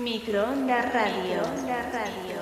Microondas Radio. Radio.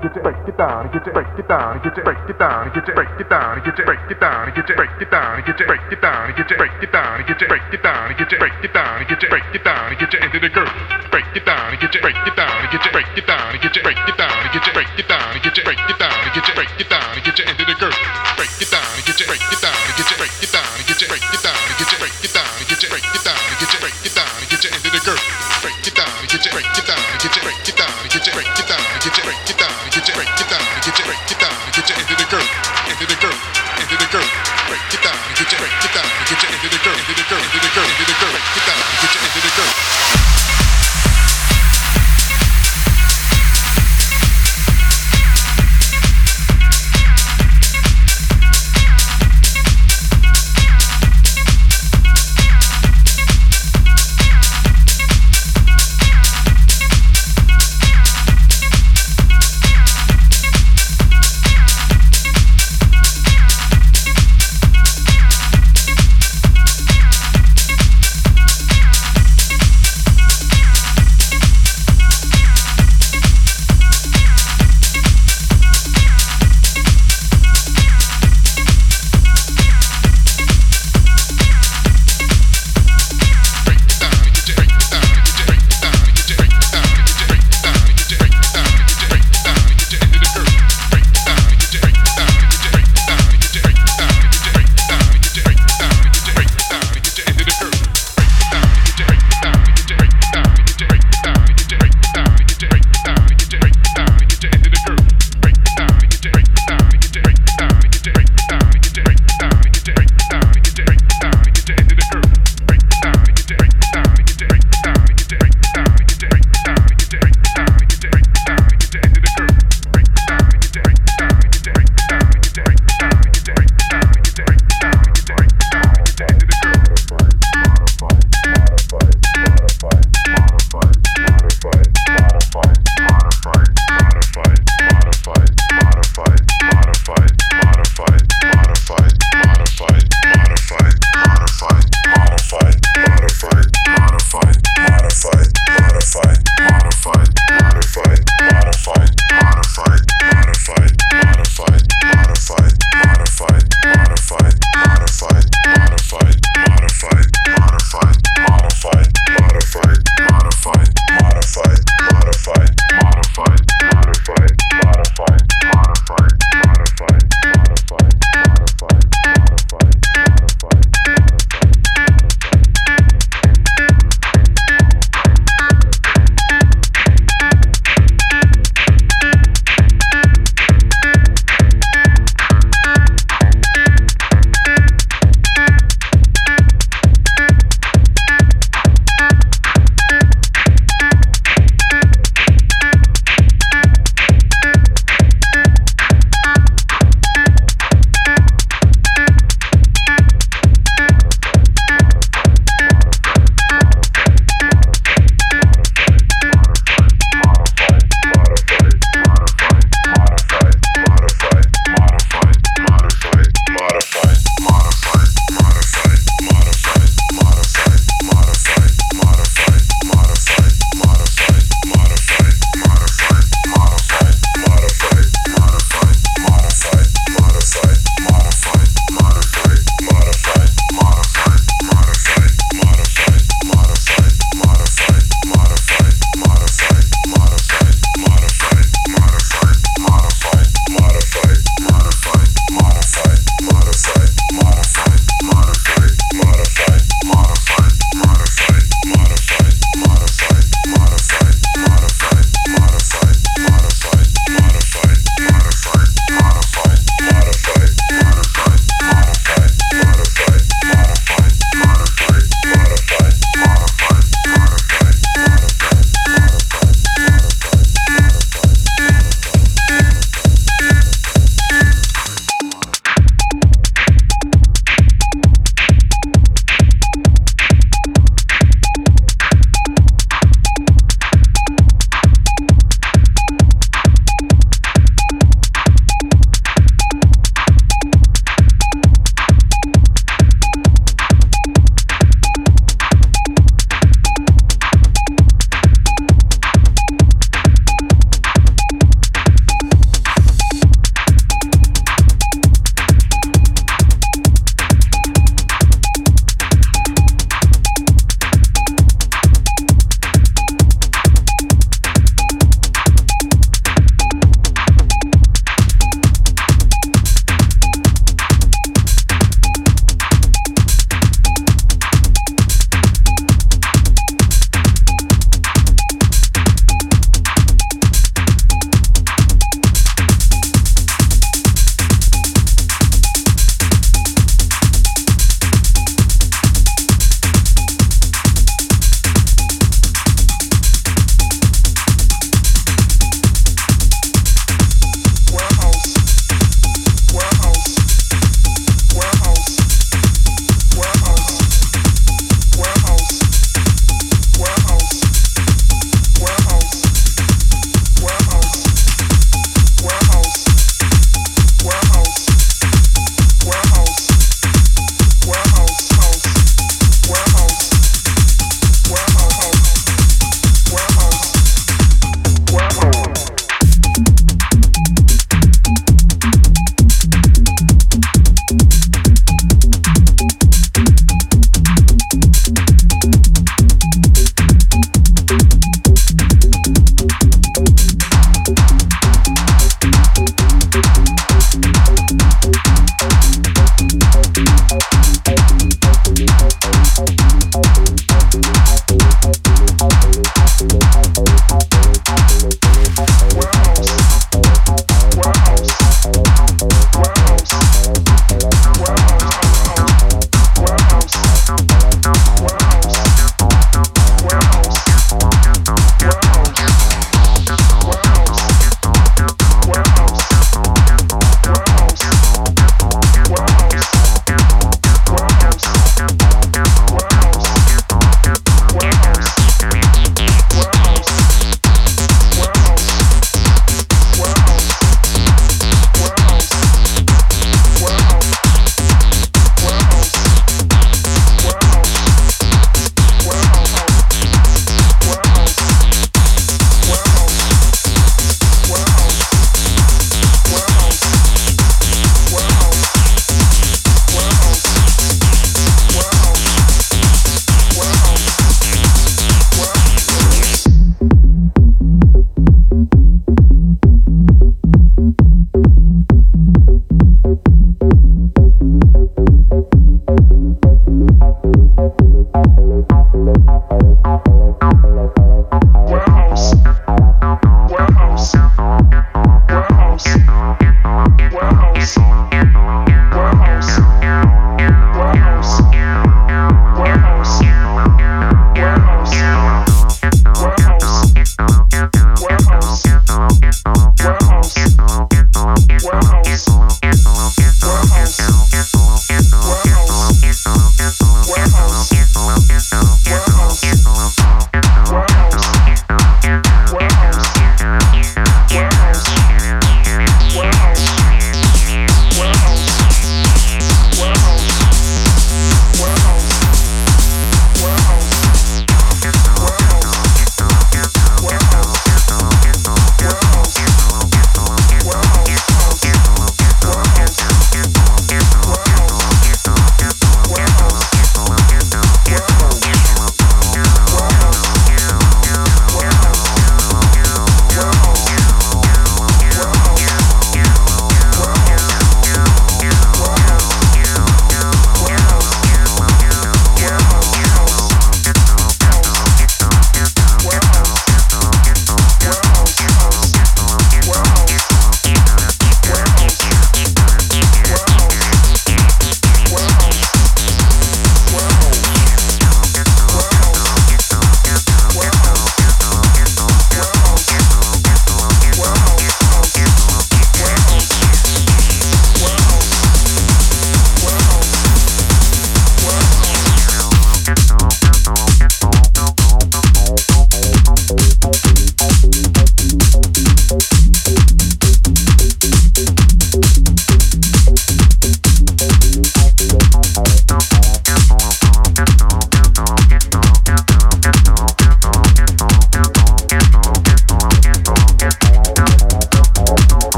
Break it down and get your break it down and get your break it down and get your break it down and get your break it down and get your break it down and get your break it down and get your break it down and get your break it down and get your break it down and get your break it down and get your break it down and get your break it down and get your into the curve.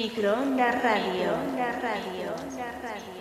Microondas Radio. Microondas Radio. Radio.